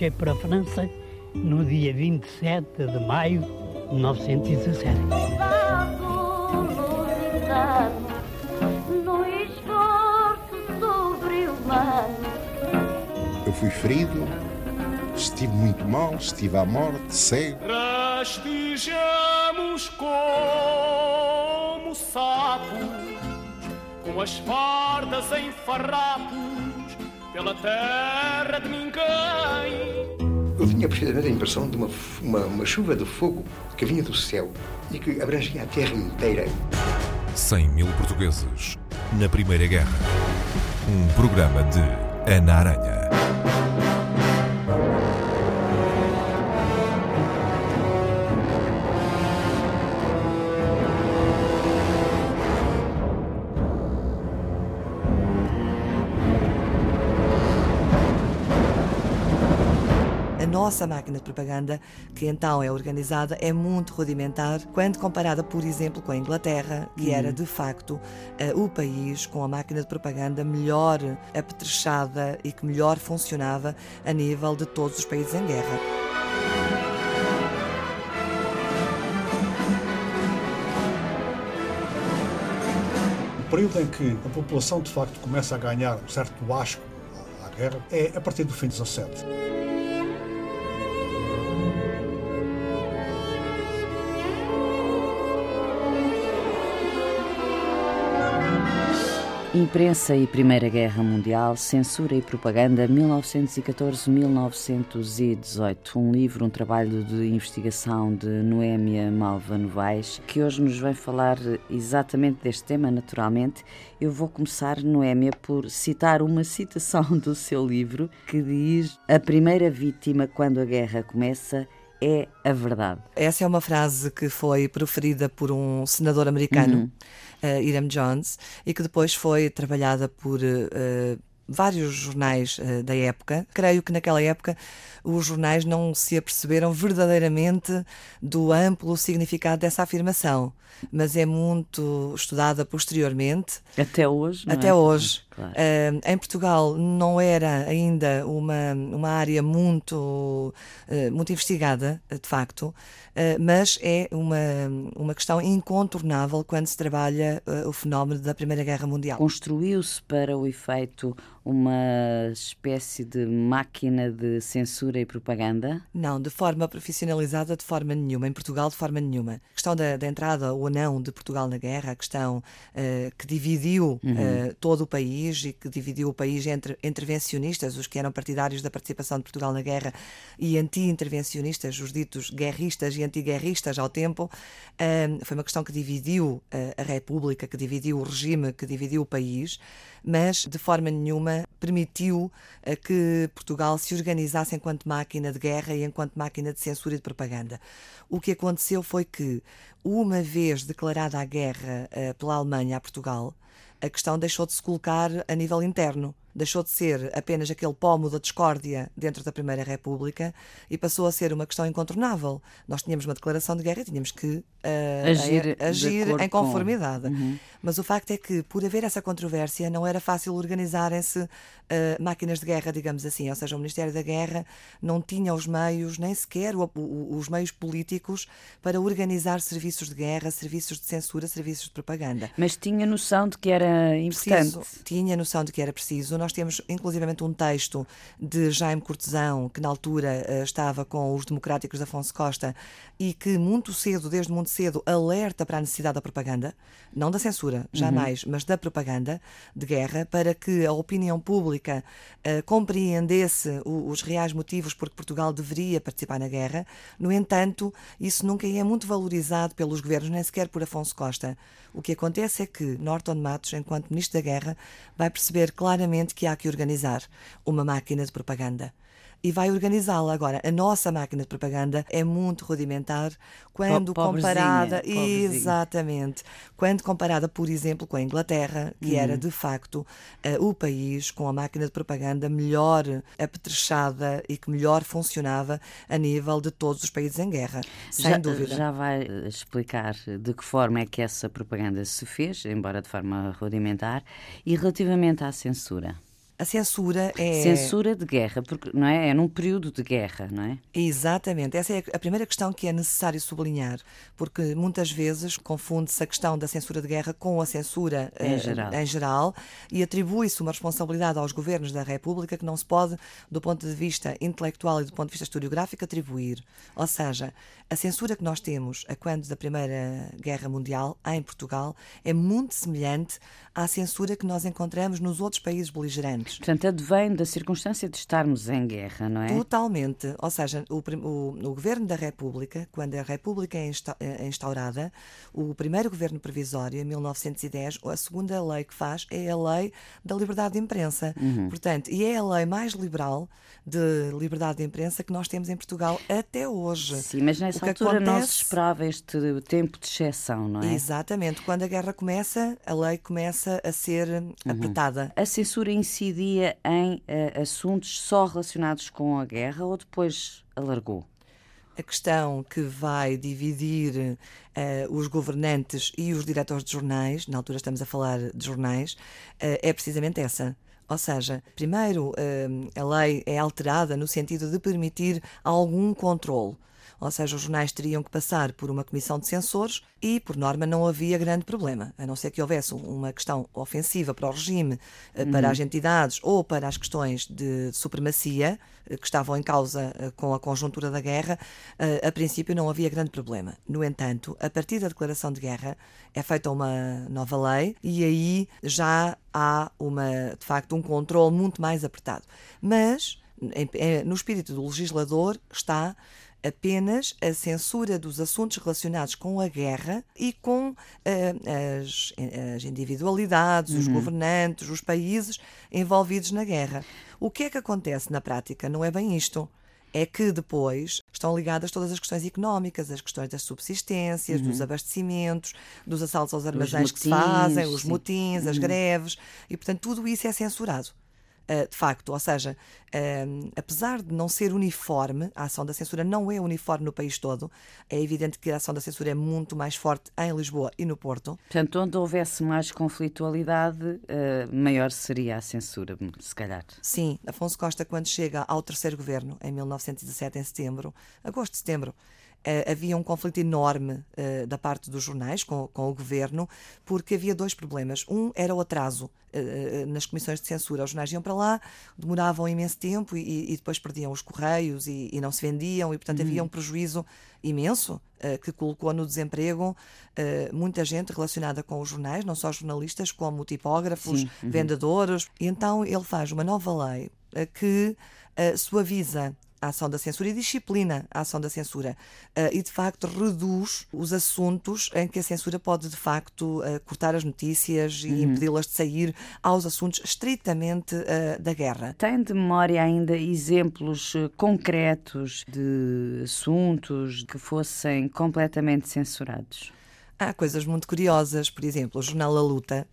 marchei para a França no dia 27 de maio de 1917. Eu fui ferido, estive muito mal, estive à morte, cego. Rastejamos como sapos, com as fardas em farrapos, pela terra de ninguém. Eu tinha precisamente a impressão de uma, uma, uma chuva de fogo que vinha do céu e que abrangia a terra inteira. 100 mil portugueses na Primeira Guerra. Um programa de Ana Aranha. Nossa máquina de propaganda, que então é organizada, é muito rudimentar quando comparada, por exemplo, com a Inglaterra, que uhum. era de facto uh, o país com a máquina de propaganda melhor apetrechada e que melhor funcionava a nível de todos os países em guerra. O período em que a população de facto começa a ganhar um certo asco à guerra é a partir do fim dos assédios. Imprensa e Primeira Guerra Mundial, Censura e Propaganda, 1914-1918. Um livro, um trabalho de investigação de Noémia Malva Novaes, que hoje nos vem falar exatamente deste tema, naturalmente. Eu vou começar, Noémia, por citar uma citação do seu livro que diz: A primeira vítima quando a guerra começa é a verdade. Essa é uma frase que foi proferida por um senador americano. Uhum uh, Irem Jones, e que depois foi trabalhada por uh, vários jornais uh, da época. Creio que naquela época os jornais não se aperceberam verdadeiramente do amplo significado dessa afirmação, mas é muito estudada posteriormente. Até hoje? Até é? hoje. Claro. Uh, em Portugal não era ainda uma, uma área muito, uh, muito investigada, de facto, uh, mas é uma, uma questão incontornável quando se trabalha o fenómeno da Primeira Guerra Mundial. Construiu-se para o efeito uma espécie de máquina de censura e propaganda? Não, de forma profissionalizada, de forma nenhuma. Em Portugal, de forma nenhuma. A questão da, da entrada ou não de Portugal na guerra, a questão que dividiu uhum. todo o país país e que dividiu o país entre intervencionistas, os que eram partidários da participação de Portugal na guerra, e anti-intervencionistas, os ditos guerristas e antiguerristas ao tempo. Foi uma questão que dividiu a República, que dividiu o regime, que dividiu o país, mas de forma nenhuma permitiu que Portugal se organizasse enquanto máquina de guerra e enquanto máquina de censura e de propaganda. O que aconteceu foi que, uma vez declarada a guerra eh, pela Alemanha a Portugal, a questão deixou de se colocar a nível interno deixou de ser apenas aquele pomo da discórdia dentro da Primeira República e passou a ser uma questão incontornável. Nós tínhamos uma declaração de guerra e tínhamos que uh, agir, agir em conformidade. Com... Uhum. Mas o facto é que, por haver essa controvérsia, não era fácil organizarem-se uh, máquinas de guerra, digamos assim. Ou seja, o Ministério da Guerra não tinha os meios, nem sequer o, o, os meios políticos para organizar serviços de guerra, serviços de censura, serviços de propaganda. Mas tinha noção de que era importante. Preciso, tinha noção de que era preciso nós temos inclusivamente um texto de Jaime Cortesão, que na altura uh, estava com os democráticos de Afonso Costa e que muito cedo, desde muito cedo, alerta para a necessidade da propaganda, não da censura, jamais, uhum. mas da propaganda de guerra, para que a opinião pública uh, compreendesse o, os reais motivos por que Portugal deveria participar na guerra. No entanto, isso nunca é muito valorizado pelos governos, nem sequer por Afonso Costa. O que acontece é que Norton Matos, enquanto Ministro da Guerra, vai perceber claramente que há que organizar. Uma máquina de propaganda e vai organizá-la. Agora, a nossa máquina de propaganda é muito rudimentar quando comparada. Exatamente. Quando comparada, por exemplo, com a Inglaterra, que uhum. era de facto uh, o país com a máquina de propaganda melhor apetrechada e que melhor funcionava a nível de todos os países em guerra. Sem já, dúvida. Já vai explicar de que forma é que essa propaganda se fez, embora de forma rudimentar, e relativamente à censura. A censura é. Censura de guerra, porque não é? É num período de guerra, não é? Exatamente. Essa é a primeira questão que é necessário sublinhar, porque muitas vezes confunde-se a questão da censura de guerra com a censura Em eh, geral. em geral e atribui-se uma responsabilidade aos governos da República que não se pode, do ponto de vista intelectual e do ponto de vista historiográfico, atribuir. Ou seja, a censura que nós temos a quando da Primeira Guerra Mundial, em Portugal, é muito semelhante à censura que nós encontramos nos outros países beligerantes. Portanto, advém da circunstância de estarmos em guerra, não é? Totalmente. Ou seja, o, o- o governo da República, quando a República é insta- é instaurada, o primeiro governo provisório, em 1910, a segunda lei que faz é a lei da liberdade de imprensa. Portanto, e é a lei mais liberal de liberdade de imprensa que nós temos em Portugal até hoje. Sim, mas nessa que altura não se acontece- esperava este tempo de exceção, não é? Exatamente. Quando a guerra começa, a lei começa a ser Uhum. apertada. A censura incidia em eh, assuntos só relacionados com a guerra ou depois alargou? A questão que vai dividir eh, os governantes e os diretores de jornais, na altura estamos a falar de jornais, eh, é precisamente essa. Ou seja, primeiro eh, a lei é alterada no sentido de permitir algum controle. Ou seja, os jornais teriam que passar por uma comissão de censores e, por norma, não havia grande problema, a não ser que houvesse uma questão ofensiva para o regime, eh, para as entidades ou para as questões de supremacia eh, que estavam em causa eh, com a conjuntura da guerra, a princípio não havia grande problema. No entanto, a partir da declaração de guerra é feita uma nova lei e aí já há uma, de facto, um controle muito mais apertado. Mas no espírito do legislador está apenas a censura dos assuntos relacionados com a guerra e com eh, as, as individualidades, os governantes, os países envolvidos na guerra. O que é que acontece na prática? Não é bem isto. É que depois estão ligadas todas as questões económicas, as questões das subsistências, dos abastecimentos, dos assaltos aos armazéns que se motins, fazem, os sim. motins, as greves, e portanto tudo isso é censurado. Uh, de facto, ou seja, um, apesar de não ser uniforme, a ação da censura não é uniforme no país todo, é evidente que a ação da censura é muito mais forte em Lisboa e no Porto. Portanto, onde houvesse mais conflitualidade, eh, maior seria a censura, se calhar. Sim, Afonso Costa, quando chega ao terceiro governo, em 1917, em setembro, agosto, setembro, eh, havia um conflito enorme eh, da parte dos jornais com, com o governo, porque havia dois problemas. Um era o atraso eh, eh, nas comissões de censura. Os jornais iam para lá, demoravam imenso tempo e, e depois perdiam os correios e, e não se vendiam, e portanto havia um prejuízo imenso eh, que colocou no desemprego eh, muita gente relacionada com os jornais, não só jornalistas, como tipógrafos, vendedores. E então ele faz uma nova lei eh, que eh, suaviza a ação da censura e disciplina a ação da censura eh, e de facto reduz os assuntos em que a censura pode de facto eh, cortar as notícias e impedi-las de sair aos assuntos estritamente eh, da guerra. Tem de memória ainda exemplos concretos de assuntos que fossem completamente censurados? Há coisas muito curiosas, por exemplo, o jornal A Luta,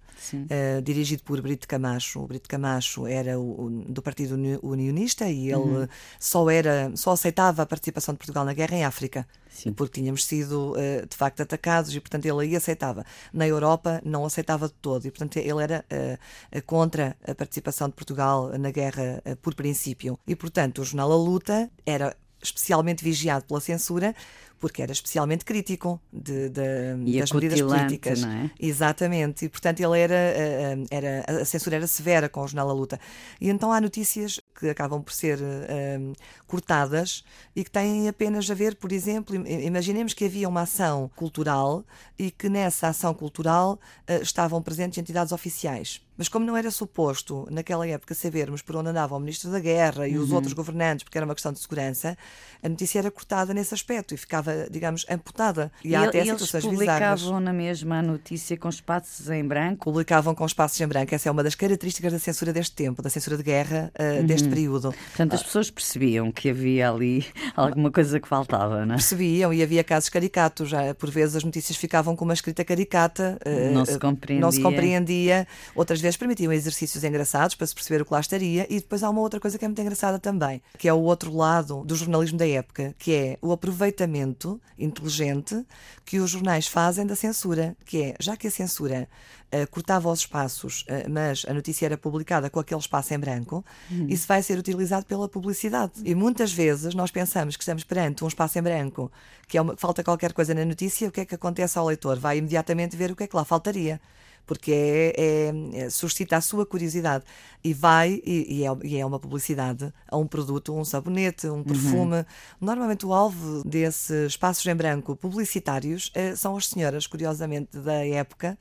eh, dirigido por Brito Camacho. O Brito Camacho era o, o- do Partido Uni- Unionista e ele só era só aceitava a participação de Portugal na guerra em África, Sim. porque tínhamos sido eh, de facto atacados e portanto ele aí aceitava. Na Europa não aceitava de todo e portanto ele era eh, contra a participação de Portugal na guerra por princípio. E portanto o jornal A Luta era especialmente vigiado pela censura porque era especialmente crítico de, de- E das medidas políticas. não é? Exatamente, e portanto ele era, eh, eh, era a censura era severa com o jornal A Luta. E então há notícias que acabam por ser eh, cortadas e que têm apenas a ver, por exemplo, im- imaginemos que havia uma ação cultural e que nessa ação cultural eh, estavam presentes entidades oficiais. Mas como não era suposto, naquela época, sabermos por onde andava o Ministro da Guerra e os outros governantes, porque era uma questão de segurança, a notícia era cortada nesse aspecto e ficava, digamos, amputada. E, há ele- até eles situações bizarras. publicavam na mesma notícia com espaços em branco. Publicavam com espaços em branco. Essa é uma das características da censura deste tempo, da censura de guerra uh, deste período. Portanto, as pessoas percebiam que havia ali alguma coisa que faltava, não é? Percebiam e havia casos caricatos. Já, por vezes as notícias ficavam com uma escrita caricata. uh, Não se uh, compreendia. Não se compreendia. Outras vezes permitiam exercícios engraçados para se perceber o que lá estaria. E depois há uma outra coisa que é muito engraçada também, que é o outro lado do jornalismo da época, que é o aproveitamento inteligente que os jornais fazem da censura, que é, já que a censura uh, cortava os espaços, uh, mas a notícia era publicada com aquele espaço em branco, uhum. isso vai ser utilizado pela publicidade. E muitas vezes nós pensamos que estamos perante um espaço em branco, que é uma, falta qualquer coisa na notícia, o que é que acontece ao leitor? Vai imediatamente ver o que é que lá faltaria porque é, é, é, suscita a sua curiosidade e vai e, e, é, é, uma publicidade a um produto, um sabonete, um perfume. Uhum. Normalmente o alvo desses espaços em branco publicitários é, são as senhoras, curiosamente, da época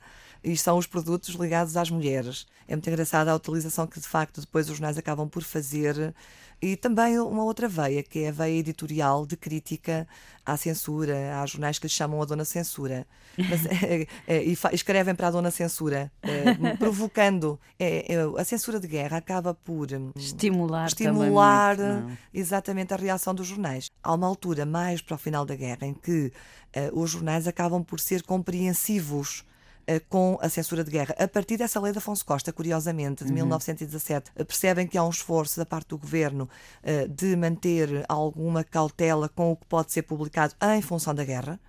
e são os produtos ligados às mulheres. É muito engraçada a utilização que de facto depois os jornais acabam por fazer e também uma outra veia, que é a veia editorial de crítica à censura. Há jornais que lhe chamam a Dona Censura. Mas, é, é, e escrevem para a Dona Censura, é, provocando. É, é, a censura de guerra acaba por hum, estimular, estimular muito, exatamente a reação dos jornais. Há uma altura mais para o final da guerra em que os jornais acabam por ser compreensivos eh, com a censura de guerra. A partir dessa lei de Afonso Costa, curiosamente, de uhum. 1917, eh, percebem que há um esforço da parte do governo eh, de manter alguma cautela com o que pode ser publicado em função da guerra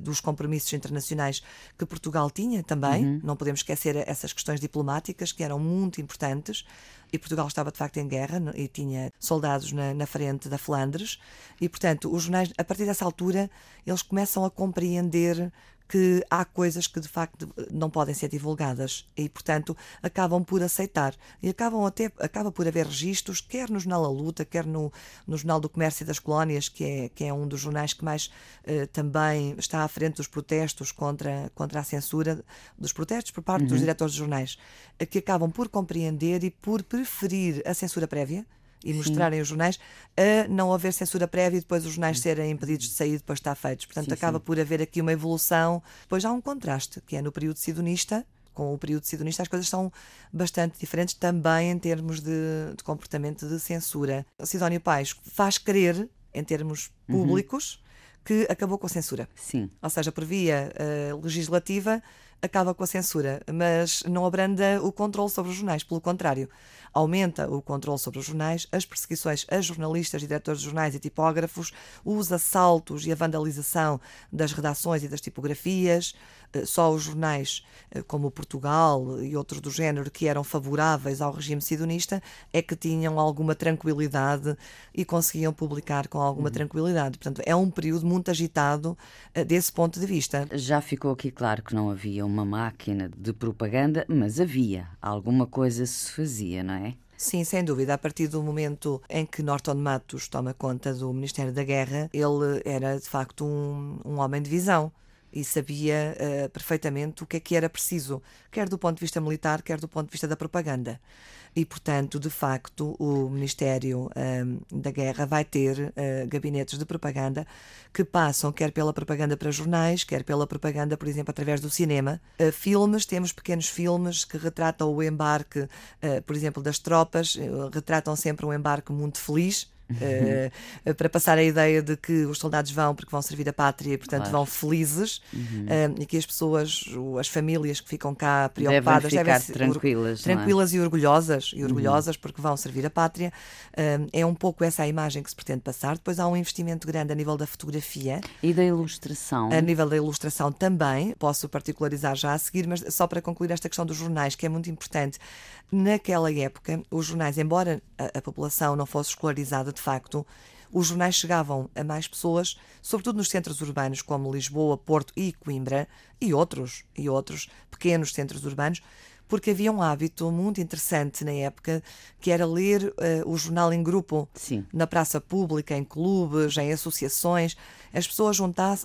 dos compromissos internacionais que Portugal tinha também. Uhum. Não podemos esquecer essas questões diplomáticas que eram muito importantes. E Portugal estava de facto em guerra e tinha soldados na, na frente da Flandres. E, portanto, os jornais, a partir dessa altura, eles começam a compreender que há coisas que de facto não podem ser divulgadas e, portanto, acabam por aceitar. E acabam até, acaba por haver registros, quer no Jornal A Luta, quer no, no Jornal do Comércio e das Colónias, que é, que é um dos jornais que mais eh, também está à frente dos protestos contra, contra a censura, dos protestos por parte uhum. dos diretores de jornais, que acabam por compreender e por preferir a censura prévia e mostrarem os jornais, a não haver censura prévia e depois os jornais serem impedidos de sair depois de estar feitos. Portanto, sim, acaba sim. por haver aqui uma evolução. Depois há um contraste, que é no período sidonista, com o período sidonista as coisas são bastante diferentes também em termos de, de comportamento de censura. Sidónio Pais faz crer, em termos uhum. públicos, uhum. que acabou com a censura. Sim. Ou seja, por via uh, legislativa acaba com a censura, mas não abranda o controle sobre os jornais, pelo contrário aumenta o controle sobre os jornais, as perseguições a jornalistas e diretores de jornais e tipógrafos, os assaltos e a vandalização das redações e das tipografias. Eh, só os jornais eh, como o Portugal e outros do género que eram favoráveis ao regime sidonista é que tinham alguma tranquilidade e conseguiam publicar com alguma uhum. tranquilidade. Portanto, é um período muito agitado eh, desse ponto de vista. Já ficou aqui claro que não havia uma máquina de propaganda, mas havia. Alguma coisa se fazia, não é? Sim, sem dúvida. A partir do momento em que Norton Matos toma conta do Ministério da Guerra, ele era de facto um, um homem de visão e sabia uh, perfeitamente o que é que era preciso, quer do ponto de vista militar, quer do ponto de vista da propaganda. E, portanto, de facto, o Ministério um, da Guerra vai ter uh, gabinetes de propaganda que passam quer pela propaganda para jornais, quer pela propaganda, por exemplo, através do cinema. Uh, filmes, temos pequenos filmes que retratam o embarque, uh, por exemplo, das tropas, retratam sempre um embarque muito feliz uh, para passar a ideia de que os soldados vão porque vão servir a pátria e, portanto, claro. vão felizes uhum. uh, e que as pessoas, as famílias que ficam cá preocupadas devem, devem ser tranquilas, tranquilas é? e orgulhosas e uhum. orgulhosas uhum. porque vão servir a pátria. Uh, é um pouco essa a imagem que se pretende passar. Depois há um investimento grande a nível da fotografia e da ilustração. A nível da ilustração também, posso particularizar já a seguir, mas só para concluir esta questão dos jornais, que é muito importante. Naquela época, os jornais, embora a, a população não fosse escolarizada de facto, os jornais chegavam a mais pessoas, sobretudo nos centros urbanos como Lisboa, Porto e Coimbra e outros e outros pequenos centros urbanos, porque havia um hábito muito interessante na época que era ler uh, o jornal em grupo, Sim. na praça pública, em clubes, em associações. As pessoas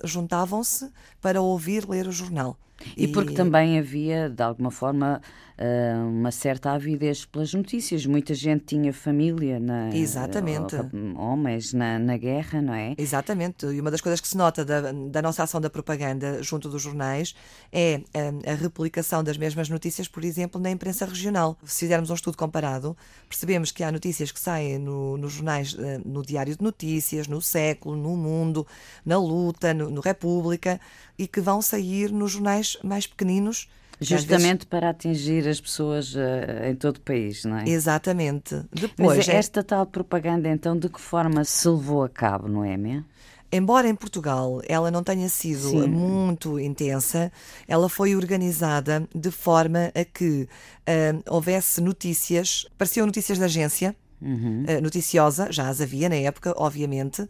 juntavam-se para ouvir ler o jornal. E, e porque também havia, de alguma forma, eh, uma certa avidez pelas notícias. Muita gente tinha família, na, Exatamente. homens na, na guerra, não é? Exatamente. E uma das coisas que se nota da, da nossa ação da propaganda junto dos jornais é a, eh, a replicação das mesmas notícias, por exemplo, na imprensa regional. Se fizermos um estudo comparado, percebemos que há notícias que saem no, nos jornais, eh, no Diário de Notícias, no Século, no Mundo, na Luta, no, no República, e que vão sair nos jornais mais pequeninos Justamente vezes... para atingir as pessoas uh, em todo o país, não é? Exatamente. Depois, Mas é esta tal propaganda, então, de que forma se levou a cabo, Noémia? Embora em Portugal ela não tenha sido Sim. muito intensa, ela foi organizada de forma a que ah, houvesse notícias, pareciam notícias de agência, ah, noticiosa, já as havia na época, obviamente.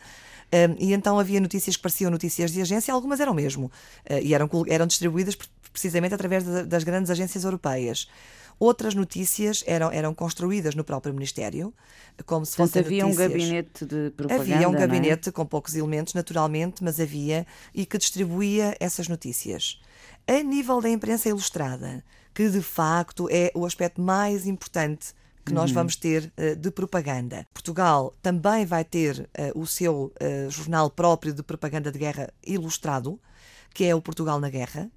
E então havia notícias que pareciam notícias de agência, algumas eram mesmo, ah, e eram, eram distribuídas pre- precisamente através da- das grandes agências europeias. Outras notícias eram, eram construídas no próprio Ministério, como se fossem havia um notícias- gabinete de propaganda. Havia um é? gabinete com poucos elementos, naturalmente, mas havia e que distribuía essas notícias. A nível da imprensa ilustrada, que de facto é o aspecto mais importante que Uhum. nós vamos ter eh, de propaganda. Portugal também vai ter eh, o seu eh, jornal próprio de propaganda de guerra ilustrado, que é o Portugal na Guerra.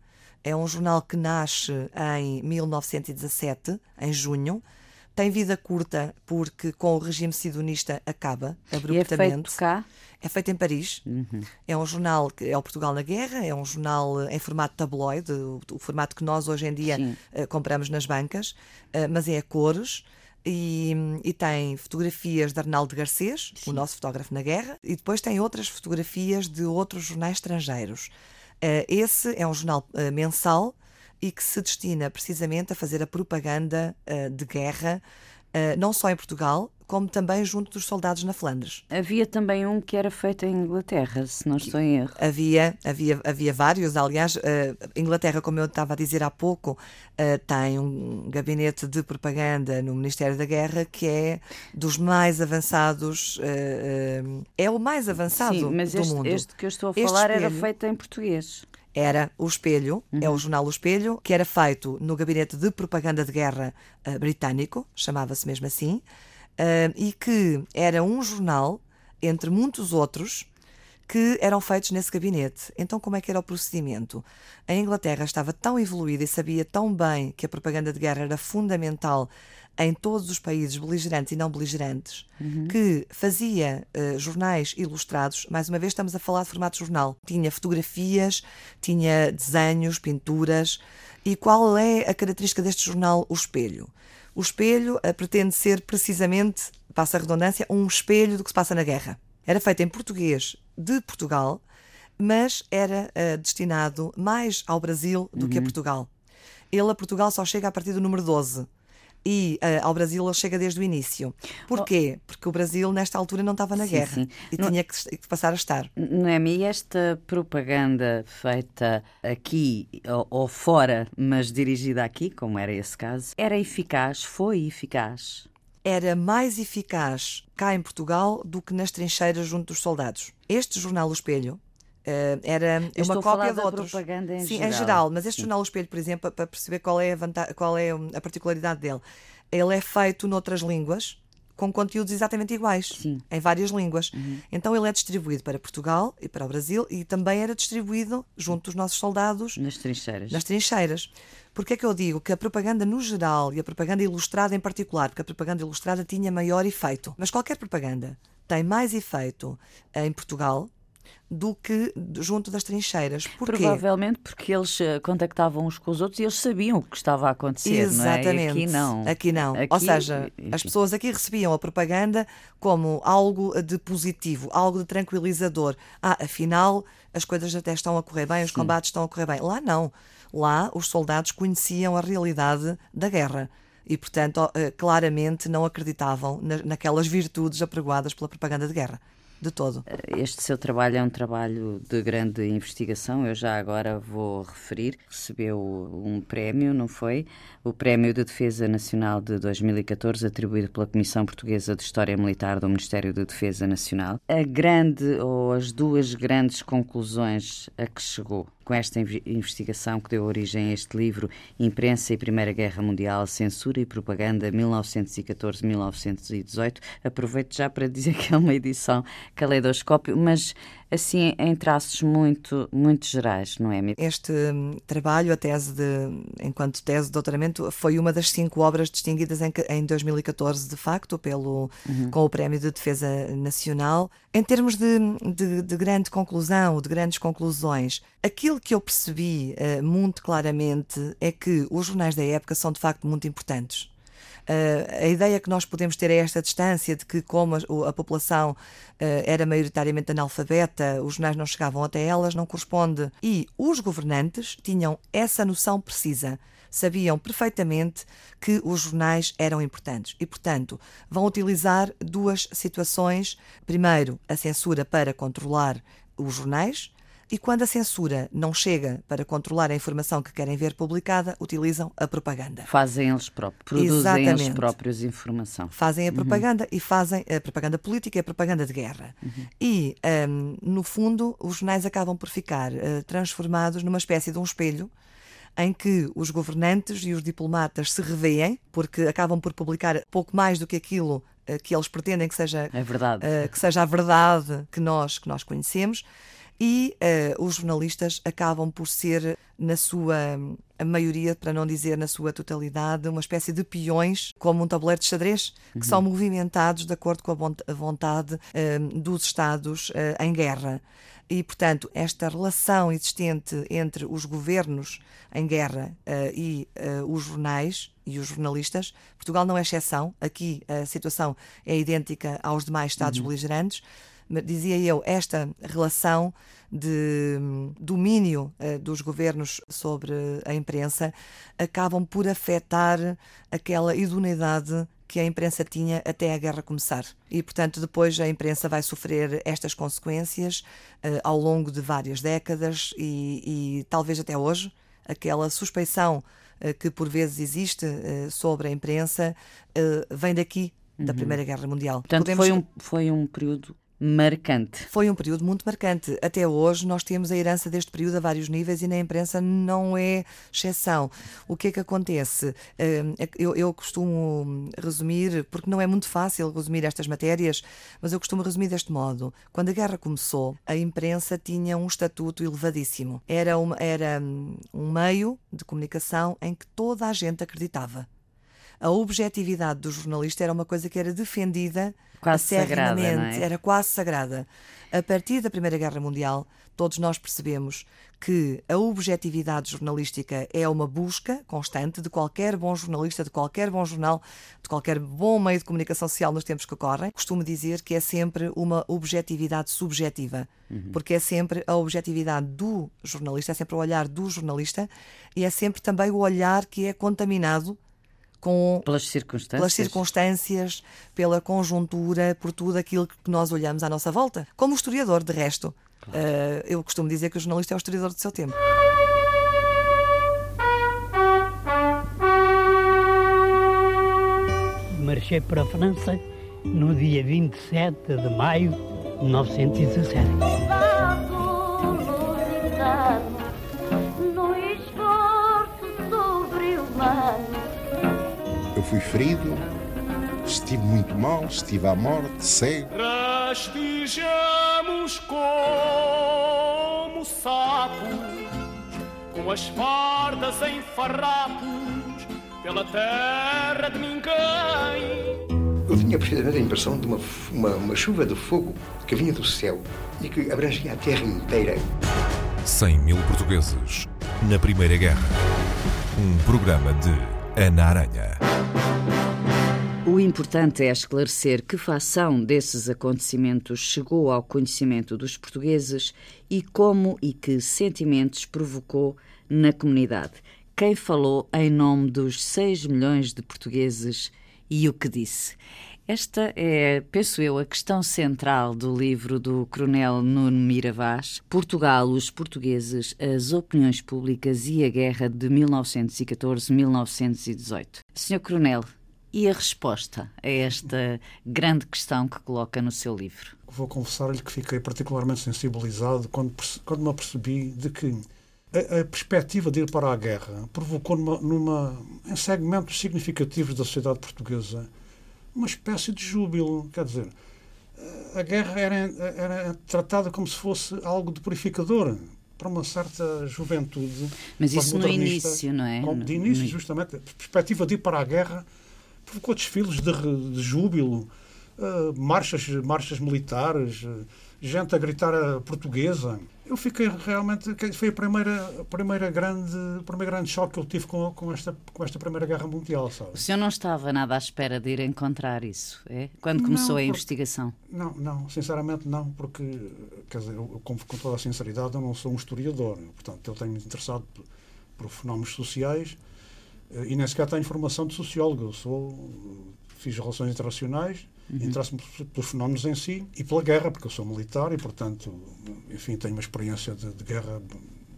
É um jornal que nasce em 1917, em junho. Tem vida curta porque com o regime sidonista acaba E é abruptamente. feito cá? É feito em Paris. É um jornal que é o Portugal na Guerra, é um jornal em formato tabloide, o, o formato que nós hoje em dia eh, compramos nas bancas, eh, mas é a cores. E, e tem fotografias de Arnaldo Garcês, o nosso fotógrafo na guerra, e depois tem outras fotografias de outros jornais estrangeiros. Eh, esse é um jornal eh, mensal e que se destina precisamente a fazer a propaganda eh, de guerra, não só em Portugal, como também junto dos soldados na Flandres. Havia também um que era feito em Inglaterra, se não estou em erro. Havia, havia, havia vários, aliás, eh, Inglaterra, como eu estava a dizer há pouco, eh, tem um gabinete de propaganda no Ministério da Guerra que é dos mais avançados, eh, é o mais avançado Sim, mas do este, mundo. este que eu estou a falar era espelho- feito em português. Era o Espelho, é Uhum. o jornal O Espelho, que era feito no gabinete de propaganda de guerra eh, britânico, chamava-se mesmo assim, eh, e que era um jornal, entre muitos outros, que eram feitos nesse gabinete. Então, como é que era o procedimento? A Inglaterra estava tão evoluída e sabia tão bem que a propaganda de guerra era fundamental em todos os países beligerantes e não beligerantes, que fazia eh, jornais ilustrados. Mais uma vez, estamos a falar de formato de jornal. Tinha fotografias, tinha desenhos, pinturas. E qual é a característica deste jornal, O Espelho? O espelho eh, pretende ser precisamente, passa a redundância, um espelho do que se passa na guerra. Era feito em português de Portugal, mas era eh, destinado mais ao Brasil do que a Portugal. Ele a Portugal só chega a partir do número 12. E eh, ao Brasil ele chega desde o início. Porquê? Porque o Brasil, nesta altura, não estava na Sim, guerra. sim. E Não- tinha que, que passar a estar. Noemi, e esta propaganda feita aqui ou, ou fora, mas dirigida aqui, como era esse caso, era eficaz? Foi eficaz? era mais eficaz cá em Portugal do que nas trincheiras junto dos soldados. Este jornal O Espelho eh, era Eu estou uma cópia de outros. propaganda em Sim, geral. em geral, mas este jornal O Espelho, por exemplo, para perceber qual é a, qual é a particularidade dele, ele é feito noutras línguas com conteúdos exatamente iguais, Sim. em várias línguas. Então ele é distribuído para Portugal e para o Brasil e também era distribuído junto dos nossos soldados Nas trincheiras. nas trincheiras. Porque é que eu digo que a propaganda no geral e a propaganda ilustrada em particular, porque a propaganda ilustrada tinha maior efeito, mas qualquer propaganda tem mais efeito em Portugal do que junto das trincheiras. Porquê? Provavelmente porque eles eh, contactavam uns com os outros e eles sabiam o que estava a acontecer, não é? Exatamente. Aqui não. Aqui não. Aqui, Ou seja, as pessoas aqui recebiam a propaganda como algo de positivo, algo de tranquilizador. Ah, afinal, as coisas até estão a correr bem, os combates estão a correr bem. Lá não. Lá os soldados conheciam a realidade da guerra. E, portanto, eh, claramente não acreditavam na- naquelas virtudes apregoadas pela propaganda de guerra. De todo. Este seu trabalho é um trabalho de grande investigação, eu já agora vou referir. Recebeu um prémio, não foi? O Prémio de Defesa Nacional de 2014, atribuído pela Comissão Portuguesa de História Militar do Ministério da Defesa Nacional. A grande, ou as duas grandes conclusões a que chegou com esta inve- investigação que deu origem a este livro, Imprensa e Primeira Guerra Mundial, Censura e Propaganda, 1914-1918. Aproveito já para dizer que é uma edição caleidoscópio, mas assim em traços muito, muito gerais, não é? Este hum, trabalho, a tese de, enquanto tese de doutoramento, foi uma das cinco obras distinguidas em, em 2014, de facto, pelo, com o Prémio de Defesa Nacional. Em termos de, de, de grande conclusão, de grandes conclusões, aquilo que eu percebi eh, muito claramente é que os jornais da época são de facto muito importantes. A ideia que nós podemos ter a esta distância de que, como a, a população era maioritariamente analfabeta, os jornais não chegavam até elas, não corresponde. E os governantes tinham essa noção precisa sabiam perfeitamente que os jornais eram importantes e, portanto, vão utilizar duas situações. Primeiro, a censura para controlar os jornais. E quando a censura não chega para controlar a informação que querem ver publicada, utilizam a propaganda. Fazem eles próprios, produzem Exatamente. eles próprios informação. Fazem a uhum. propaganda uhum. e fazem a propaganda política e a propaganda de guerra. Uhum. E, um, no fundo, os jornais acabam por ficar uh, transformados numa espécie de um espelho em que os governantes e os diplomatas se revêem, porque acabam por publicar pouco mais do que aquilo uh, que eles pretendem que seja, é verdade. Uh, que seja a verdade que nós, que nós conhecemos e uh, os jornalistas acabam por ser, na sua maioria, para não dizer na sua totalidade, uma espécie de peões, como um tabuleiro de xadrez, que uhum. são movimentados de acordo com a vontade uh, dos Estados uh, em guerra. E, portanto, esta relação existente entre os governos em guerra e os jornais e os jornalistas, Portugal não é exceção. Aqui a situação é idêntica aos demais Estados uhum. beligerantes dizia eu, esta relação de hum, domínio uh, dos governos sobre a imprensa acabam por afetar aquela idoneidade que a imprensa tinha até a guerra começar. E, portanto, depois a imprensa vai sofrer estas consequências uh, ao longo de várias décadas e, e, talvez até hoje. Aquela suspeição uh, que por vezes existe sobre a imprensa vem daqui, da uhum. Primeira Guerra Mundial. Portanto, Podemos... foi, um, foi um período marcante. Foi um período muito marcante. Até hoje nós temos a herança deste período a vários níveis e na imprensa não é exceção. O que é que acontece? Hum, é eu, eu costumo resumir, porque não é muito fácil resumir estas matérias, mas eu costumo resumir deste modo. Quando a guerra começou, a imprensa tinha um estatuto elevadíssimo. Era, uma, era hum, um meio de comunicação em que toda a gente acreditava a objetividade do jornalista era uma coisa que era defendida quase sagrada, é? era quase sagrada. A partir da Primeira Guerra Mundial, todos nós percebemos que a objetividade jornalística é uma busca constante de qualquer bom jornalista, de qualquer bom jornal, de qualquer bom meio de comunicação social nos tempos que correm. Costumo dizer que é sempre uma objetividade subjetiva, uhum. porque é sempre a objetividade do jornalista, é sempre o olhar do jornalista e é sempre também o olhar que é contaminado com pelas circunstâncias. pelas circunstâncias, pela conjuntura, por tudo aquilo que nós olhamos à nossa volta. Como historiador, de resto. Claro. Uh, eu costumo dizer que o jornalista é o historiador do seu tempo. Marchei para a França no dia 27 de maio de 1917. Fui ferido, estive muito mal, estive à morte, cego. Rastejamos como sapos, com as fardas em farrapos, pela terra de ninguém. Eu tinha precisamente a impressão de uma, uma, uma chuva de fogo que vinha do céu e que abrangia a terra inteira. 100 mil portugueses na Primeira Guerra. Um programa de Ana Aranha. O importante é esclarecer que fação desses acontecimentos chegou ao conhecimento dos portugueses e como e que sentimentos provocou na comunidade. Quem falou em nome dos 6 milhões de portugueses e o que disse. Esta é, penso eu, a questão central do livro do Coronel Nuno Miravaz, Portugal, os portugueses, as opiniões públicas e a guerra de 1914-1918. Senhor Coronel, e a resposta a esta grande questão que coloca no seu livro? Vou confessar-lhe que fiquei particularmente sensibilizado quando, quando me apercebi de que a, a, perspectiva de ir para a guerra provocou numa, numa, em segmentos significativos da sociedade portuguesa uma espécie de júbilo. Quer dizer, a guerra era, era tratada como se fosse algo de purificador para uma certa juventude. Mas isso no início, não é? De início, justamente. A perspectiva de ir para a guerra provocou desfiles de, de júbilo, uh, marchas, marchas militares, uh, gente a gritar a portuguesa. Eu fiquei realmente. Foi a primeira, a primeira grande, o primeiro grande choque que eu tive com, com, esta, com esta Primeira Guerra Mundial. Sabe? O senhor não estava nada à espera de ir encontrar isso, é? Quando começou Não, a investigação? Não, não, sinceramente não, porque, quer dizer, eu, com, com toda a sinceridade, eu não sou um historiador. Portanto, eu tenho-me interessado por, por fenómenos sociais e nem sequer tenho formação de sociólogo. Eu sou, fiz relações internacionais, interesso-me por- pelos fenómenos em si e pela guerra, porque eu sou militar e, portanto, enfim, tenho uma experiência de, de guerra,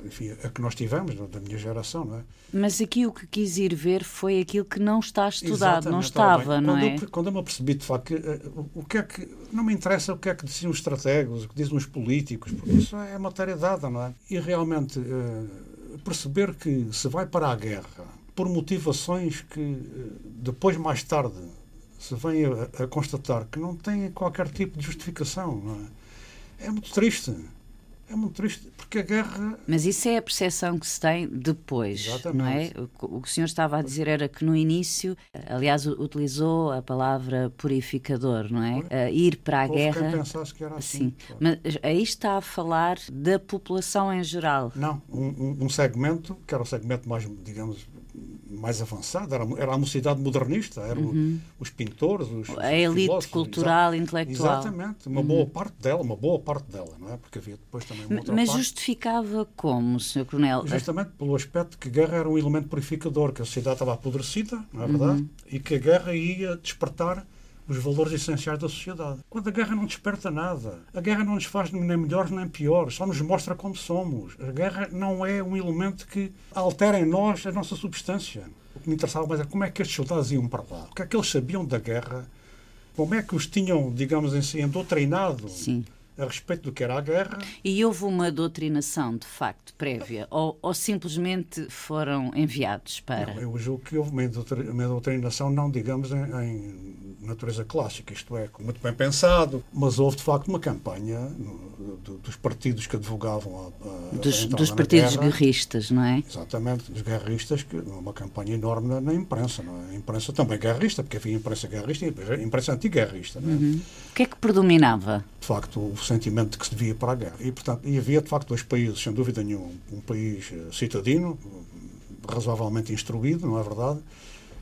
enfim, a que nós tivemos, da minha geração, não é? Mas aqui o que quis ir ver foi aquilo que não está estudado, não Exatamente, ora estava, não quando é? Eu, quando eu me apercebi, de facto, que, eh, o, que é que. Não me interessa o que é que diziam os estrategos, o que dizem os políticos, porque isso é matéria dada, não é? E realmente eh, perceber que se vai para a guerra por motivações que eh, depois, mais tarde, se vem a, a constatar que não têm qualquer tipo de justificação, é? É muito triste. É muito triste, porque a guerra Mas isso é a percepção que se tem depois, Exatamente. não é? O, o que o senhor estava a dizer era que no início, aliás, utilizou a palavra purificador, não é? Ir para a houve quem guerra. pensasse que era assim. Sim, mas aí está a falar da população em geral. Não, um- um segmento, que era o segmento mais, digamos, mais avançado, era, era a mocidade modernista, eram os pintores, os, Uhum. A os elite cultural, exa- intelectual. Exatamente, uma boa parte dela, uma boa parte dela, não é? Porque havia depois também uma outra Mas parte. justificava como, Sr. Coronel? Justamente pelo aspecto que a guerra era um elemento purificador, que a sociedade estava apodrecida, não é verdade? Uhum. E que a guerra ia despertar os valores essenciais da sociedade. Quando a guerra não desperta nada, a guerra não nos faz nem melhores nem piores, só nos mostra como somos. A guerra não é um elemento que altera em nós a nossa substância. O que me interessava mais é como é que estes soldados iam para lá, o que é que eles sabiam da guerra, como é que os tinham, digamos assim, endoctrinado Sim. A respeito do que era a guerra. E houve uma doutrinação, de facto, prévia? Ou, ou simplesmente foram enviados para. Não, eu julgo que houve uma doutri- uma doutrinação, não digamos em, em natureza clássica, isto é, muito bem pensado, mas houve de facto uma campanha no- do- dos partidos que advogavam a, a- Dos, dos partidos guerra. guerristas, não é? Exatamente, dos guerristas, que uma campanha enorme na, na imprensa, não é? A imprensa também guerrista, porque havia imprensa guerrista e imprensa antiguerrista, não é? O que é que predominava? de facto o sentimento de que se devia para a guerra. E, portanto, e havia de facto dois países, sem dúvida nenhuma, um país eh, citadino, razoavelmente instruído, não é verdade,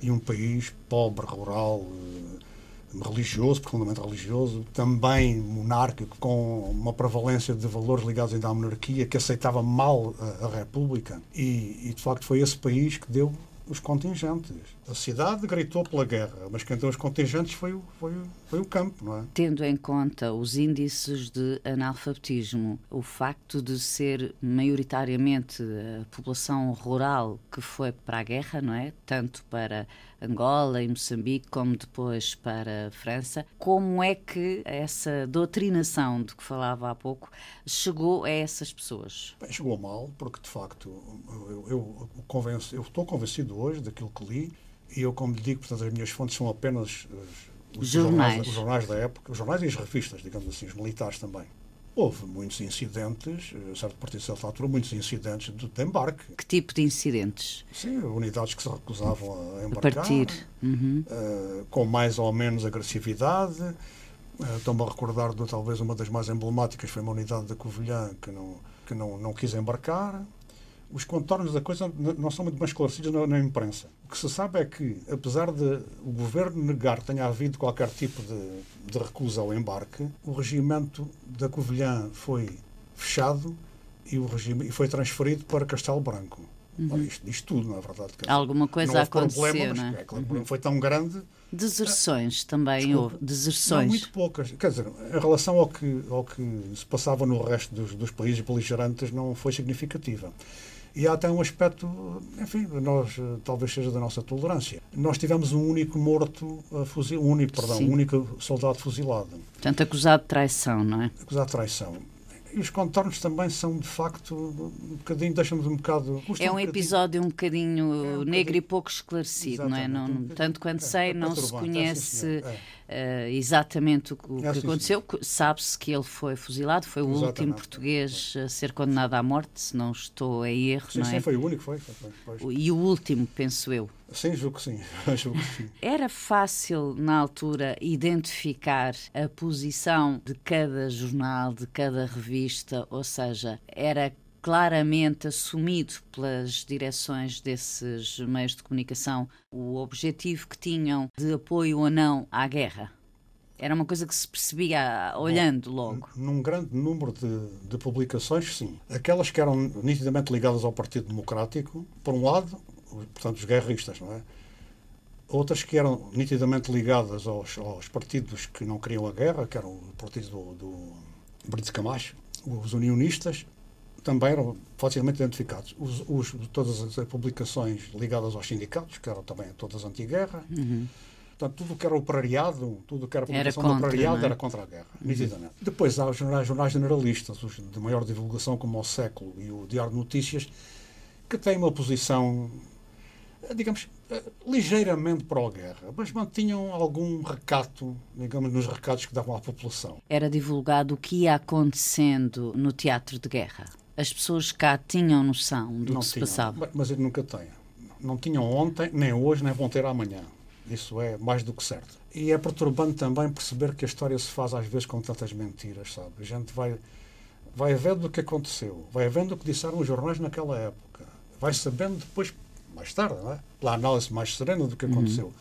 e um país pobre, rural, eh, religioso, profundamente religioso, também monárquico, com uma prevalência de valores ligados ainda à monarquia, que aceitava mal a, a República. E, e, de facto foi esse país que deu os contingentes. A cidade gritou pela guerra, mas quem deu os contingentes foi, o- foi, o- foi o campo, não é? Tendo em conta os índices de analfabetismo, o facto de ser maioritariamente a população rural que foi para a guerra, não é? Tanto para Angola e Moçambique, como depois para a França, como é que essa doutrinação de que falava há pouco chegou a essas pessoas? Bem, chegou mal, porque de facto eu, eu, convenço- eu estou convencido hoje daquilo que li e eu, como lhe digo, portanto, as minhas fontes são apenas os, os Jornais. os jornais da época, os jornais e as revistas, digamos assim, os militares também. Houve muitos incidentes, eh, certo partido certa altura, muitos incidentes de, de embarque. Que tipo de incidentes? Sim, unidades que se recusavam a A embarcar. partir? Uhum. eh, com mais ou menos agressividade. Eh, Estou-me a recordar de talvez uma das mais emblemáticas, foi uma unidade da Covilhã que não, que não, não quis embarcar. Os contornos da coisa não são muito bem esclarecidos na, na imprensa. O que se sabe é que, apesar de o governo negar que tenha havido qualquer tipo de, de recusa ao embarque, o regimento da Covilhã foi fechado e, o regime, e foi transferido para Castelo Branco. Ora, isto, isto tudo, não é verdade? Dizer, Alguma coisa não aconteceu, problema, não é? mas é claro, problema foi tão grande Deserções também Desculpe. houve. não, Deserções. muito poucas. Quer dizer, em relação ao que, ao que se passava no resto dos, dos países beligerantes, não foi significativa. E há até um aspecto, enfim, nós, eh, talvez seja da nossa tolerância. Nós tivemos um único morto, eh, fuzil, um único, perdão, Sim. um único soldado fuzilado, Portanto, acusado de traição, não é? acusado de traição. E os contornos também são, de facto, um bocadinho, deixam-nos um bocado... É um bocadinho- episódio um bocadinho É um negro bocadinho- e pouco esclarecido, não é? Não, um bocadinho- tanto quanto é, sei, é não se é, sim, conhece é. eh, exatamente o, que- o É, que sim, aconteceu. Sabe-se que ele foi fuzilado, foi o último português a ser condenado à morte, se não estou em erro, Sim, não sim, é? foi o único, foi. foi, foi, foi. E o último, penso eu. Sim, julgo que sim. julgo que sim. Era fácil, na altura, identificar a posição de cada jornal, de cada revista, ou seja, era claramente assumido pelas direções desses meios de comunicação o objetivo que tinham de apoio ou não à guerra? Era uma coisa que se percebia olhando Bom, logo. Num grande número de, de, publicações, sim. Aquelas que eram nitidamente ligadas ao Partido Democrático, por um lado, portanto, os guerristas, não é? Outras que eram nitidamente ligadas aos, aos partidos que não queriam a guerra, que eram o partido do, do Brito Camacho, os unionistas, também eram facilmente identificados. Os, os, todas as publicações ligadas aos sindicatos, que eram também todas anti-guerra. Uhum. Portanto, tudo que era operariado, tudo que era publicação era contra, do operariado é? era contra a guerra, uhum. nitidamente. Depois há os jornais, jornais generalistas, os de maior divulgação, como o Século e o Diário de Notícias, que têm uma posição, digamos, ligeiramente pró-guerra, mas mantinham algum recato, digamos, nos recados que davam à população. Era divulgado o que ia acontecendo no teatro de guerra? As pessoas cá tinham noção do não que se tinham, passava? Mas ele nunca tem. Não tinham ontem, nem hoje, nem vão ter amanhã. Isso é mais do que certo. E é perturbante também perceber que a história se faz às vezes com tantas mentiras, sabe? A gente vai, vai vendo o que aconteceu, vai vendo o que disseram os jornais naquela época, vai sabendo depois, mais tarde, é? pela análise mais serena do que aconteceu. Uhum.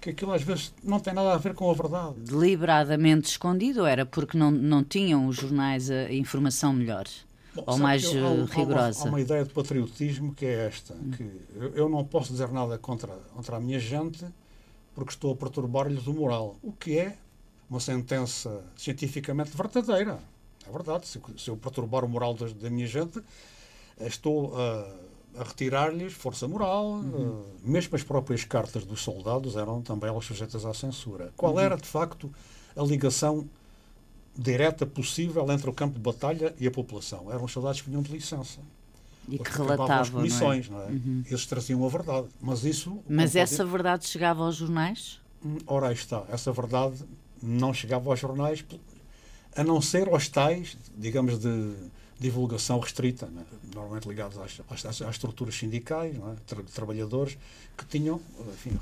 Que aquilo às vezes não tem nada a ver com a verdade. Deliberadamente escondido era porque não, não tinham os jornais a informação melhor? Bom, ou mais há, há, rigorosa? Há uma, há uma, ideia de patriotismo que é esta, uhum. que eu, eu, não posso dizer nada contra, contra a minha gente porque estou a perturbar-lhes o moral. O que é uma sentença cientificamente verdadeira. É verdade. Se, se eu perturbar o moral da, da minha gente, estou a, a retirar-lhes força moral. Uhum. Uh, mesmo as próprias cartas dos soldados eram também elas sujeitas à censura. Qual uhum. era, de facto, a ligação direta possível entre o campo de batalha e a população? Eram os soldados que vinham de licença. E que relatavam as comissões, não é? Não é? Uhum. Eles traziam a verdade. Mas isso. Mas essa verdade chegava aos jornais? Hum, ora, aí está. Essa verdade não chegava aos jornais, a não ser aos tais, digamos, de divulgação restrita, né? normalmente ligados às, às, às, estruturas sindicais, é? Tra trabalhadores, que tinham. Enfim,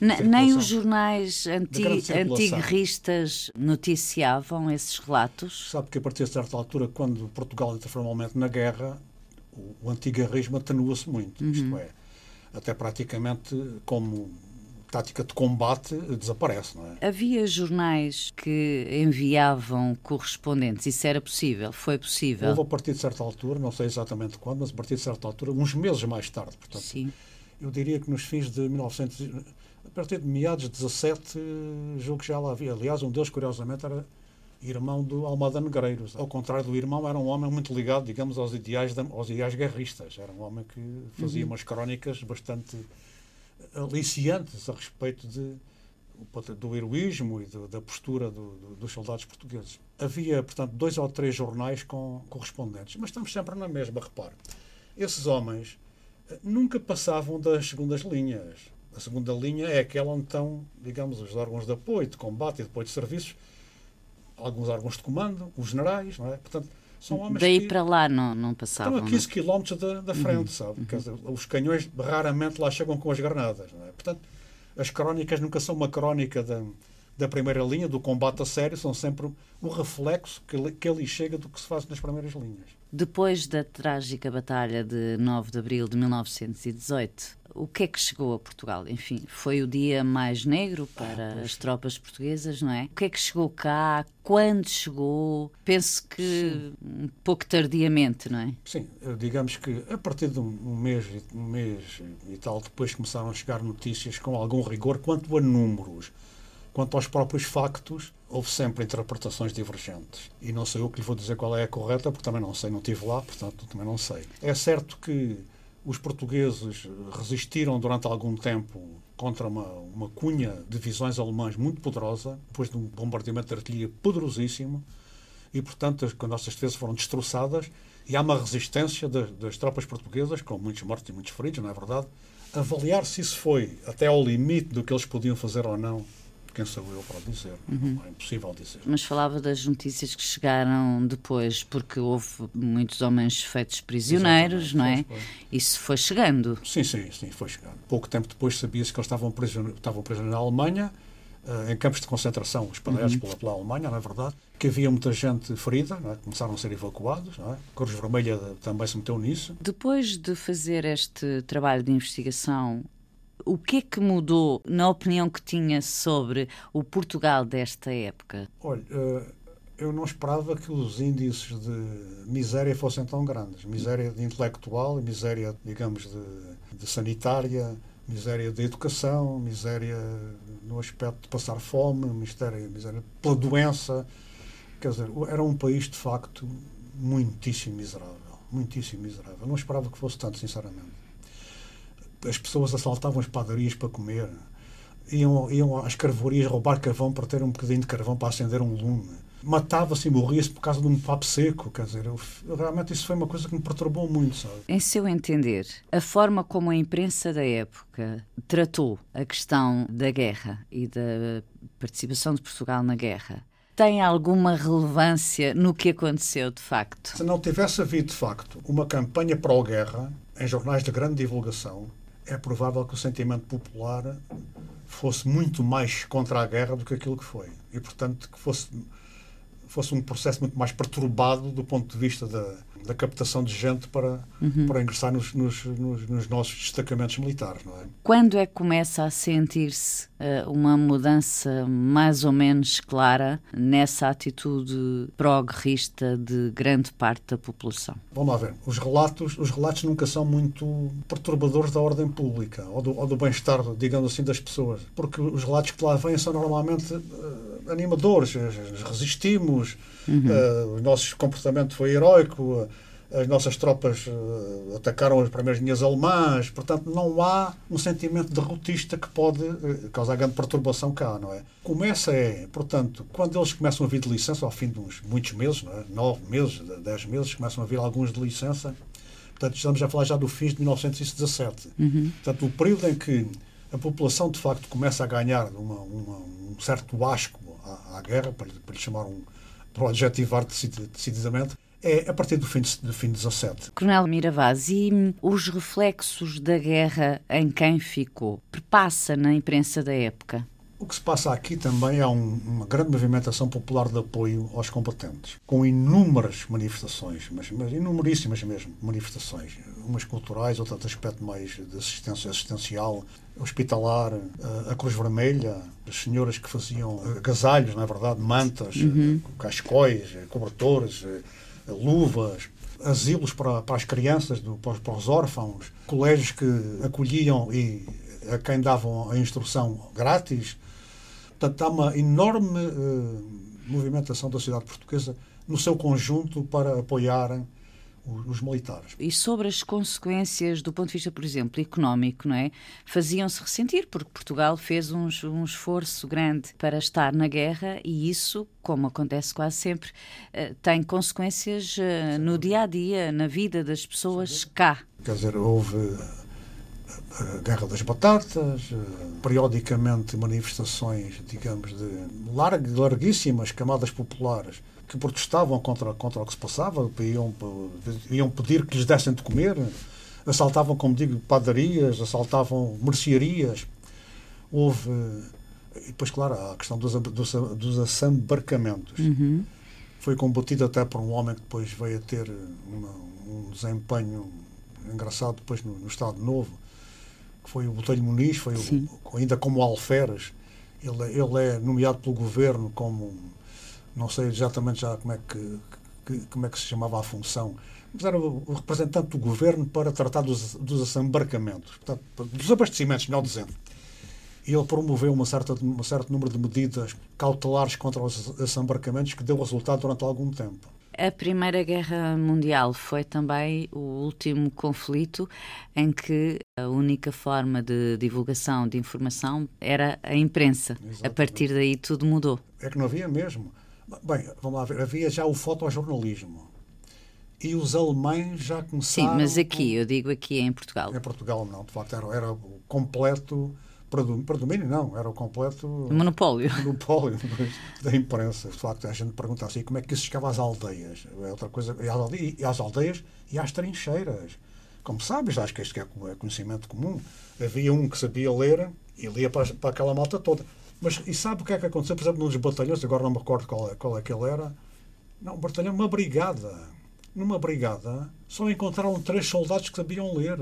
nem os jornais anti antigueristas noticiavam esses relatos? Sabe que a partir de certa altura, quando Portugal entra formalmente na guerra, o, o antigarrismo atenua-se muito. Uhum. Isto é, até praticamente como tática de combate desaparece, não é? Havia jornais que enviavam correspondentes, isso era possível? Foi possível? Houve a partir de certa altura, não sei exatamente quando, mas a partir de certa altura, uns meses mais tarde, portanto. Sim. Eu diria que nos fins de 1900, a partir de meados de 17, julgo que já lá havia. Aliás, um deles, curiosamente, era irmão do Almada Negreiros. Ao contrário do irmão, era um homem muito ligado, digamos, aos ideais, aos ideais guerristas. Era um homem que fazia uhum. umas crónicas bastante aliciantes a respeito de, do heroísmo e do, da postura do, do, dos soldados portugueses. Havia, portanto, dois ou três jornais com correspondentes, mas estamos sempre na mesma, repare. Esses homens eh, nunca passavam das segundas linhas. A segunda linha é aquela onde estão, digamos, os órgãos de apoio, de combate e de apoio de serviços, alguns órgãos de comando, os generais, não é? Portanto, são homens Daí que para lá não, não passavam. Estão a 15 km da, da frente, uhum. sabe? Uhum. Dizer, os canhões raramente lá chegam com as granadas, é? Portanto, as crónicas nunca são uma crónica da, da primeira linha, do combate a sério, são sempre o reflexo que, que ali chega do que se faz nas primeiras linhas. Depois da trágica batalha de 9 de abril de 1918, o que é que chegou a Portugal? Enfim, foi o dia mais negro para ah, as tropas portuguesas, não é? O que é que chegou cá? Quando chegou? Penso que Sim. um pouco tardiamente, não é? Sim, digamos que a partir de um mês, um mês e tal, depois começaram a chegar notícias com algum rigor quanto a números. Quanto aos próprios factos, houve sempre interpretações divergentes. E não sei eu que lhe vou dizer qual é a correta, porque também não sei, não estive lá, portanto também não sei. É certo que os portugueses resistiram durante algum tempo contra uma, uma cunha de divisões alemãs muito poderosa, depois de um bombardeamento de artilharia poderosíssimo, e, portanto, as, as nossas defesas foram destroçadas, e há uma resistência das, das tropas portuguesas, com muitos mortos e muitos feridos, não é verdade? Avaliar se isso foi até ao limite do que eles podiam fazer ou não, quem sou eu para dizer? Uhum. É impossível dizer. Mas falava das notícias que chegaram depois, porque houve muitos homens feitos prisioneiros, Exatamente. não é? Foi, foi. Isso foi chegando. Sim, sim, sim, foi chegando. Pouco tempo depois sabia-se que eles estavam prisioneiros, estavam prisioneiros na Alemanha, uh, em campos de concentração espalhados uhum. pela, pela, Alemanha, não é verdade? Que havia muita gente ferida, é? começaram a ser evacuados, não é? A Cruz Vermelha também se meteu nisso. Depois de fazer este trabalho de investigação, o que é que mudou na opinião que tinha sobre o Portugal desta época? Olha, eh, eu não esperava que os índices de miséria fossem tão grandes. Miséria intelectual, miséria, digamos, de, de sanitária, miséria de educação, miséria no aspecto de passar fome, miséria, miséria pela doença. Quer dizer, era um país, de facto, muitíssimo miserável. Muitíssimo miserável. Não esperava que fosse tanto, sinceramente as pessoas assaltavam as padarias para comer, iam, iam às carvorias roubar carvão para ter um bocadinho de carvão para acender um lume. Matava-se e morria-se por causa de um papo seco, quer dizer, eu, realmente isso foi uma coisa que me perturbou muito, sabe? Em seu entender, a forma como a imprensa da época tratou a questão da guerra e da participação de Portugal na guerra tem alguma relevância no que aconteceu de facto? Se não tivesse havido de facto uma campanha pró-guerra em jornais de grande divulgação, é provável que o sentimento popular fosse muito mais contra a guerra do que aquilo que foi. E, portanto, que fosse, fosse um processo muito mais perturbado do ponto de vista da, da captação de gente para, uhum. para ingressar nos, nos, nos, nos, nossos destacamentos militares. Não é? Quando é que começa a sentir-se uma mudança mais ou menos clara nessa atitude pró-guerrista de grande parte da população? Vamos lá ver. Os relatos, os relatos nunca são muito perturbadores da ordem pública ou do, ou do bem-estar, digamos assim, das pessoas. Porque os relatos que lá vêm são normalmente uh, animadores. Resistimos, uhum. uh, o nosso comportamento foi heróico as nossas tropas uh, atacaram as primeiras linhas alemãs, portanto não há um sentimento derrotista que pode uh, causar grande perturbação cá, não é? Começa é, portanto, quando eles começam a vir de licença, ao fim de uns muitos meses, não é? nove meses, dez meses, começam a vir alguns de licença, portanto estamos a falar já do fim de 1917. Uhum. Portanto, o período em que a população de facto começa a ganhar uma, uma, um certo asco à, à guerra, para, para lhe chamar um, para o adjetivar decididamente, é a partir do fim de, do fim de 17. Coronel Miravaz, e os reflexos da guerra em quem ficou? Perpassa na imprensa da época? O que se passa aqui também é um, uma grande movimentação popular de apoio aos combatentes, com inúmeras manifestações, mas, mas inumeríssimas mesmo manifestações, umas culturais, outras de aspecto mais de assistência assistencial, hospitalar, a, a Cruz Vermelha, as senhoras que faziam agasalhos, na é verdade, mantas, uhum. cascóis, cobertores, luvas, asilos para, para as crianças, do, para, para, os órfãos, colégios que acolhiam e a quem davam a instrução grátis. Portanto, há uma enorme uh, movimentação da sociedade portuguesa no seu conjunto para apoiar os militares. E sobre as consequências do ponto de vista, por exemplo, económico, não é? Faziam-se ressentir, porque Portugal fez um, um, esforço grande para estar na guerra e isso, como acontece quase sempre, eh, tem consequências eh, no dia a dia, na vida das pessoas cá. Quer dizer, houve a Guerra das Batatas, eh, periodicamente manifestações, digamos, de larguíssimas camadas populares que protestavam contra, contra o que se passava, iam, iam pedir que lhes dessem de comer, assaltavam, como digo, padarias, assaltavam mercearias. Houve. E depois, claro, a questão dos, dos, dos assambarcamentos. Uhum. Foi combatida até por um homem que depois veio a ter uma, um desempenho engraçado depois no, no, Estado Novo, que foi o Botelho Muniz, foi o, ainda como alferes. Ele, ele é nomeado pelo governo como não sei exatamente já como é que, que, como é que se chamava a função, mas era o, o representante do governo para tratar dos, dos desembarcamentos, portanto, dos abastecimentos, melhor dizendo. E ele promoveu uma certa, um certo número de medidas cautelares contra os desembarcamentos que deu resultado durante algum tempo. A Primeira Guerra Mundial foi também o último conflito em que a única forma de divulgação de informação era a imprensa. Exatamente. A partir daí tudo mudou. É que não havia mesmo. Bem, vamos lá ver, havia já o fotojornalismo. E os alemães já começaram. Sim, mas aqui, eu digo aqui em Portugal. Em Portugal não, de facto, era, era completo predomínio não, era o completo monopólio, monopólio da imprensa. De facto, a gente pergunta assim como é que isso chegava às aldeias. É outra coisa, e às aldeias e às trincheiras. Como sabes, acho que este é, é conhecimento comum. Havia um que sabia ler e lia para, para aquela malta toda. Mas e sabe o que é que aconteceu, por exemplo, num dos batalhões, agora não me recordo qual é, qual é que ele era. Não, um batalhão, uma brigada. Numa brigada, só encontraram três soldados que sabiam ler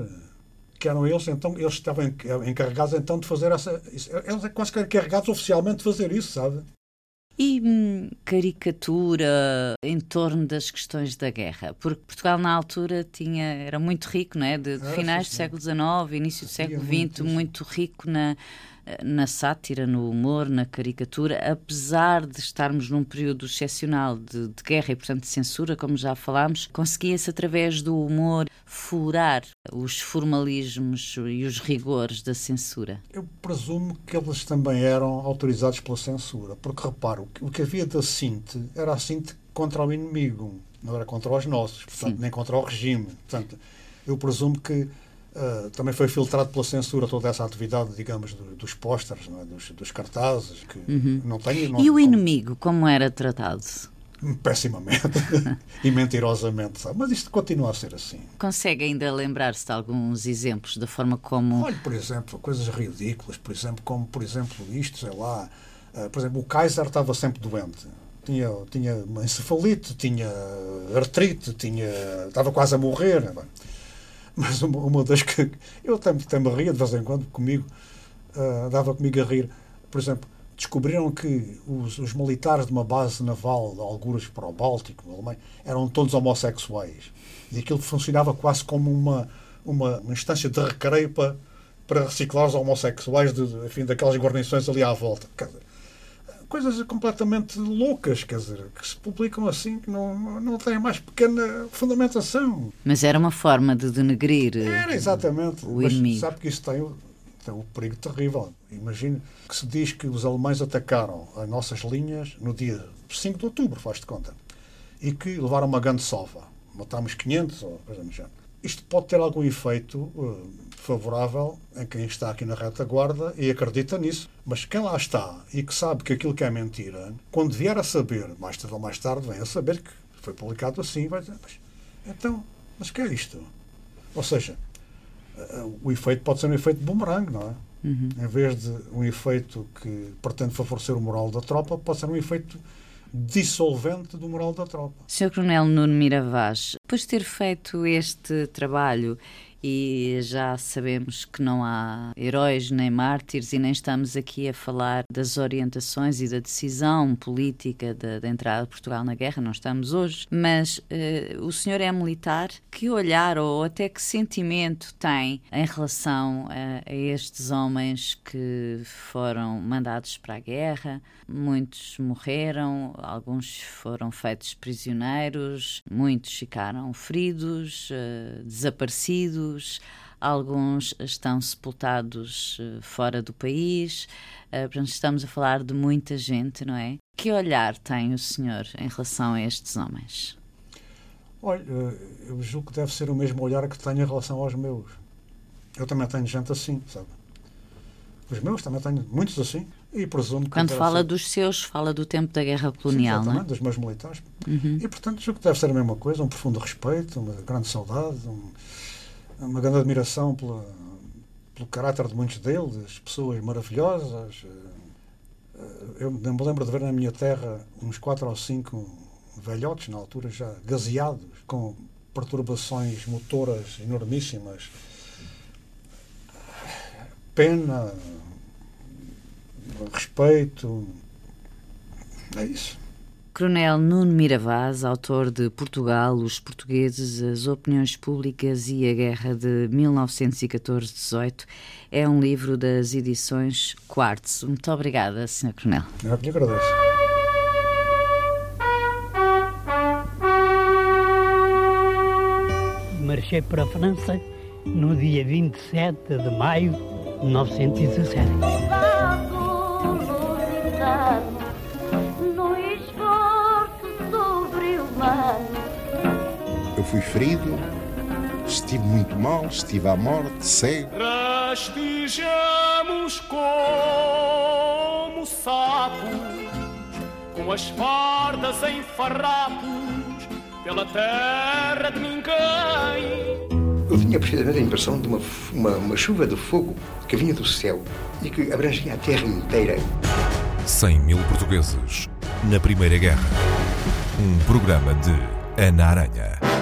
que eram eles, então, eles estavam encarregados então de fazer essa. Eles é quase que encarregados oficialmente de fazer isso, sabe? E hum, caricatura em torno das questões da guerra? Porque Portugal, na altura, tinha, era muito rico, não é? De, de finais do século XIX, início do século XX, muito, muito rico na na sátira, no humor, na caricatura, apesar de estarmos num período excepcional de, de guerra e, portanto, de censura, como já falámos, conseguia-se, através do humor, furar os formalismos e os rigores da censura? Eu presumo que eles também eram autorizados pela censura, porque, reparo, o que havia da Cinte era a Cinte contra o inimigo, não era contra os nossos, portanto, Sim. nem contra o regime. Portanto, eu presumo que Uh, também foi filtrado pela censura toda essa atividade, digamos, do, dos pósteres, é? dos, dos, cartazes, que uhum. não tem... Não, e o inimigo, como era tratado? Pessimamente e mentirosamente, sabe? mas isto continua a ser assim. Consegue ainda lembrar-se de alguns exemplos da forma como. Olha, por exemplo, coisas ridículas, por exemplo, como por exemplo isto, sei lá, uh, por exemplo, o Kaiser estava sempre doente. Tinha, tinha encefalite, tinha artrite, tinha, estava quase a morrer. Mas uma, uma das que eu até me ria de vez em quando comigo, uh, dava comigo a rir. Por exemplo, descobriram que os, os, militares de uma base naval, de algures para o Báltico, na Alemanha, eram todos homossexuais. E aquilo funcionava quase como uma, uma, uma instância de recreio para, para reciclar os homossexuais de, enfim, daquelas guarnições ali à volta. Dizer, coisas completamente loucas, quer dizer, que se publicam assim, que não, não têm mais pequena fundamentação. Mas era uma forma de denegrir era, exatamente. o Mas inimigo. sabe que isso tem, tem um perigo terrível. Imagine que se diz que os alemães atacaram as nossas linhas no dia 5 de outubro, faz de conta, e que levaram uma grande sova. Matámos 500 ou coisa do género. Isto pode ter algum efeito uh, favorável em quem está aqui na retaguarda e acredita nisso. Mas quem lá está e que sabe que aquilo que é mentira, quando vier a saber, mais tarde ou mais tarde, vem a saber que foi publicado assim, vai dizer, mas, então, mas o que é isto? Ou seja, o efeito pode ser um efeito de bumerangue, não é? Uhum. Em vez de um efeito que pretende favorecer o moral da tropa, pode ser um efeito dissolvente do moral da tropa. Sr. Coronel Nuno Miravaz, depois de ter feito este trabalho e já sabemos que não há heróis nem mártires e nem estamos aqui a falar das orientações e da decisão política da, de, entrada de Portugal na guerra, não estamos hoje, mas uh, o senhor é militar, que olhar ou até que sentimento tem em relação a, a estes homens que foram mandados para a guerra? Muitos morreram, alguns foram feitos prisioneiros, muitos ficaram feridos, uh, desaparecidos alguns estão sepultados eh, fora do país. Eh, portanto, estamos a falar de muita gente, não é? Que olhar tem o senhor em relação a estes homens? Olha, eh, eu julgo que deve ser o mesmo olhar que tenho em relação aos meus. Eu também tenho gente assim, sabe? Os meus também tenho muitos assim. E presumo que. Quando fala ser... dos seus, fala do tempo da guerra colonial, Sim, não é? dos meus militares. Uhum. E, portanto, julgo que deve ser a mesma coisa: um profundo respeito, uma grande saudade, um uma grande admiração pela, pelo caráter de muitos deles, pessoas maravilhosas. Eu me lembro de ver na minha terra uns quatro ou cinco velhotes, na altura já gaseados, com perturbações motoras enormíssimas. Pena, respeito. É isso. Coronel Nuno Miravaz, autor de Portugal, os portugueses, as opiniões públicas e a guerra de 1914-18, é um livro das edições Quartz. Muito obrigada, Sr. Coronel. Eu que agradeço. Marchei para a França no dia 27 de maio de 1917. Fui ferido Estive muito mal, estive à morte, cego. Rastejamos como sapos, com as fardas em farrapos, pela terra de ninguém. Eu tinha precisamente a impressão de uma, uma, uma chuva de fogo que vinha do céu e que abrangia a terra inteira. 100 mil portugueses na Primeira Guerra. Um programa de Ana Aranha.